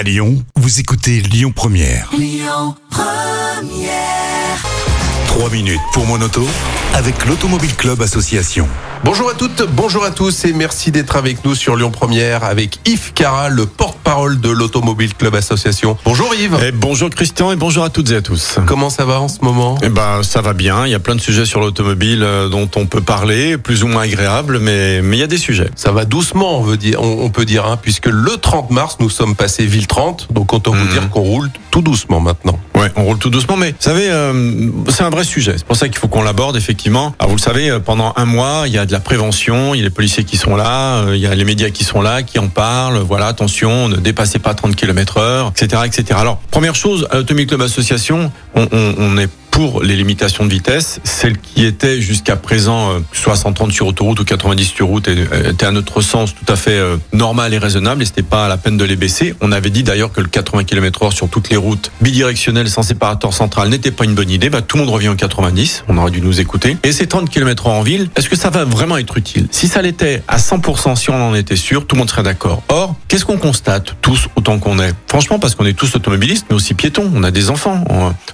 À Lyon, vous écoutez Lyon Première. 3 minutes pour mon auto avec l'Automobile Club Association. Bonjour à toutes, bonjour à tous et merci d'être avec nous sur Lyon Première avec Yves Cara, le porte-parole de l'Automobile Club Association. Bonjour Yves. Eh, bonjour Christian et bonjour à toutes et à tous. Comment ça va en ce moment? Eh ben, ça va bien. Il y a plein de sujets sur l'automobile euh, dont on peut parler, plus ou moins agréables, mais mais il y a des sujets. Ça va doucement, on, veut dire, on, on peut dire, hein, puisque le 30 mars, nous sommes passés ville 30, donc autant vous Mhm. dire qu'on roule tout doucement maintenant. On roule tout doucement, mais vous savez, euh, c'est un vrai sujet. C'est pour ça qu'il faut qu'on l'aborde effectivement. Alors vous le savez, euh, pendant un mois, il y a de la prévention, il y a les policiers qui sont là, euh, il y a les médias qui sont là, qui en parlent. Voilà, attention, ne dépassez pas 30 km heure, etc., etc. Alors première chose, à Club Association, on, on, on est les limitations de vitesse, celle qui était jusqu'à présent euh, soit 130 sur autoroute ou 90 sur route euh, était à notre sens tout à fait euh, normal et raisonnable et c'était pas la peine de les baisser. On avait dit d'ailleurs que le 80 km heure sur toutes les routes bidirectionnelles sans séparateur central n'était pas une bonne idée. Bah, tout le monde revient au 90, on aurait dû nous écouter. Et ces 30 km heure en ville, est-ce que ça va vraiment être utile? Si ça l'était à 100%, si on en était sûr, tout le monde serait d'accord. Or, qu'est-ce qu'on constate tous autant qu'on est? Franchement, parce qu'on est tous automobilistes, mais aussi piétons, on a des enfants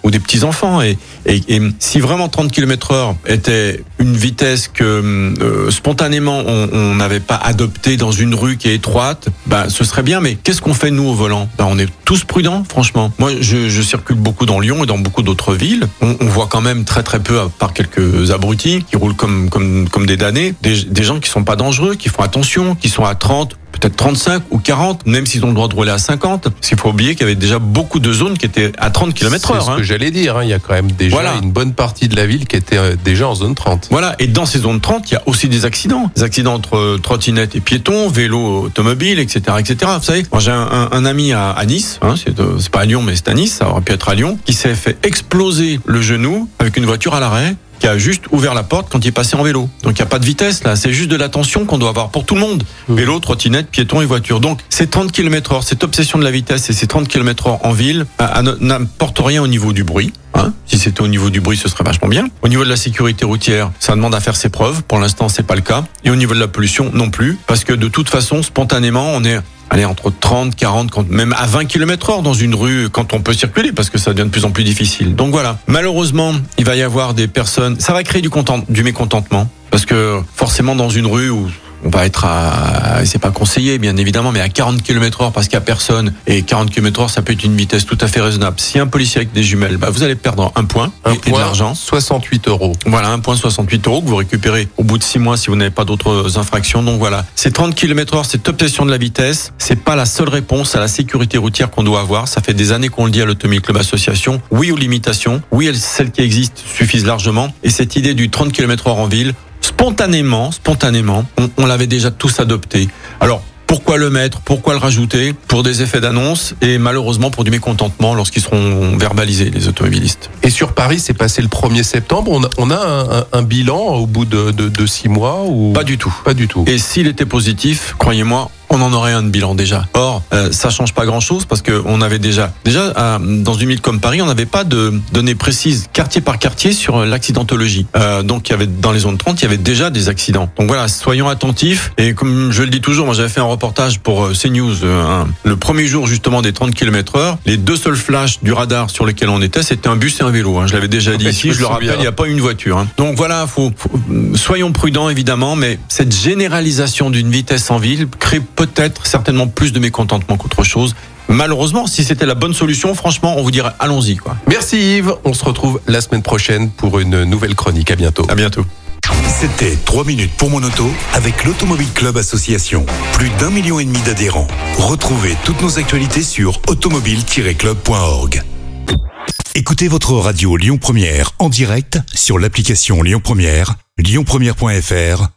ou des petits-enfants et et, et si vraiment 30 km heure était une vitesse que euh, spontanément on n'avait pas adoptée dans une rue qui est étroite, bah ce serait bien. Mais qu'est-ce qu'on fait nous au volant? Bah, On est tous prudents, franchement. Moi, je, circule beaucoup dans Lyon et dans beaucoup d'autres villes. On, on voit quand même très très peu, à part quelques abrutis qui roulent comme comme comme des damnés, des, des gens qui sont pas dangereux, qui font attention, qui sont à 30 peut-être 35 ou 40, même s'ils ont le droit de rouler à 50. Parce qu'il faut oublier qu'il y avait déjà beaucoup de zones qui étaient à 30 km C'est ce hein. que j'allais dire, hein, il y a quand même déjà Voilà. une bonne partie de la ville qui était euh, déjà en zone 30. Voilà, et dans ces zones 30, il y a aussi des accidents. Des accidents entre euh, trottinettes et piétons, vélos, automobiles, etc., etc. Vous savez, moi j'ai un, un- un ami à, à Nice, hein, c'est euh, c'est pas à Lyon, mais c'est à Nice, ça aurait pu être à Lyon, qui s'est fait exploser le genou avec une voiture à l'arrêt qui a juste ouvert la porte quand il est passé en vélo. Donc il n'y a pas de vitesse là, c'est juste de l'attention qu'on doit avoir pour tout le monde. Mhm. Vélo, trottinette, piéton et voiture. Donc ces 30 km heure, cette obsession de la vitesse et ces 30 km heure en ville ne- n'apportent rien au niveau du bruit. Hein si c'était au niveau du bruit, ce serait vachement bien. Au niveau de la sécurité routière, ça demande à faire ses preuves. Pour l'instant, c'est pas le cas. Et au niveau de la pollution, non plus. Parce que de toute façon, spontanément, on est Allez, entre 30, 40, quand- même à 20 km heure dans une rue quand on peut circuler parce que ça devient de plus en plus difficile. Donc voilà. Malheureusement, il va y avoir des personnes, ça va créer du content, du mécontentement parce que forcément dans une rue où on va être à, c'est pas conseillé bien évidemment, mais à 40 km heure parce qu'il y a personne et 40 km heure ça peut être une vitesse tout à fait raisonnable. Si un policier avec des jumelles, bah, vous allez perdre un point Un et, et de point, l'argent. 68 euros. Voilà, un point 68 euros que vous récupérez au bout de six mois si vous n'avez pas d'autres infractions. Donc voilà, ces 30 km heure, cette obsession de la vitesse, c'est pas la seule réponse à la sécurité routière qu'on doit avoir. Ça fait des années qu'on le dit à l'Automobile Club Association. Oui aux limitations. Oui, elles- celles qui existent suffisent largement. Et cette idée du 30 km heure en ville, spontanément, spontanément, on, on l'avait déjà tous adopté. Alors, pourquoi le mettre? Pourquoi le rajouter? Pour des effets d'annonce et malheureusement pour du mécontentement lorsqu'ils seront verbalisés, les automobilistes. Et sur Paris, c'est passé le 1er septembre. On a, on a un, un- un bilan au bout de, de, de six mois ou? Pas du tout. Pas du tout. Et s'il était positif, croyez-moi, on en aurait un de bilan déjà. Or, euh, ça change pas grand-chose parce que on avait déjà, déjà à- dans une ville comme Paris, on n'avait pas de données précises quartier par quartier sur euh, l'accidentologie. Euh, donc, il y avait dans les zones 30, il y avait déjà des accidents. Donc voilà, soyons attentifs. Et comme je le dis toujours, moi j'avais fait un reportage pour euh, CNews euh, un- le premier jour justement des 30 km heure. Les deux seuls flashs du radar sur lesquels on était, c'était un bus et un vélo. hein. Je l'avais déjà dit ici. je le rappelle, il n'y a pas une voiture. hein. Donc voilà, faut, faut- soyons prudents évidemment, mais cette généralisation d'une vitesse en ville crée peut-être certainement plus de mécontentement qu'autre chose. Malheureusement, si c'était la bonne solution, franchement, on vous dirait allons-y quoi. Merci Yves. On se retrouve la semaine prochaine pour une nouvelle chronique. À bientôt. À bientôt. C'était 3 minutes pour mon auto avec l'Automobile Club Association. Plus d'un million et demi d'adhérents. Retrouvez toutes nos actualités sur automobile-club.org. Écoutez votre radio Lyon Première en direct sur l'application Lyon Première, lyonpremière.fr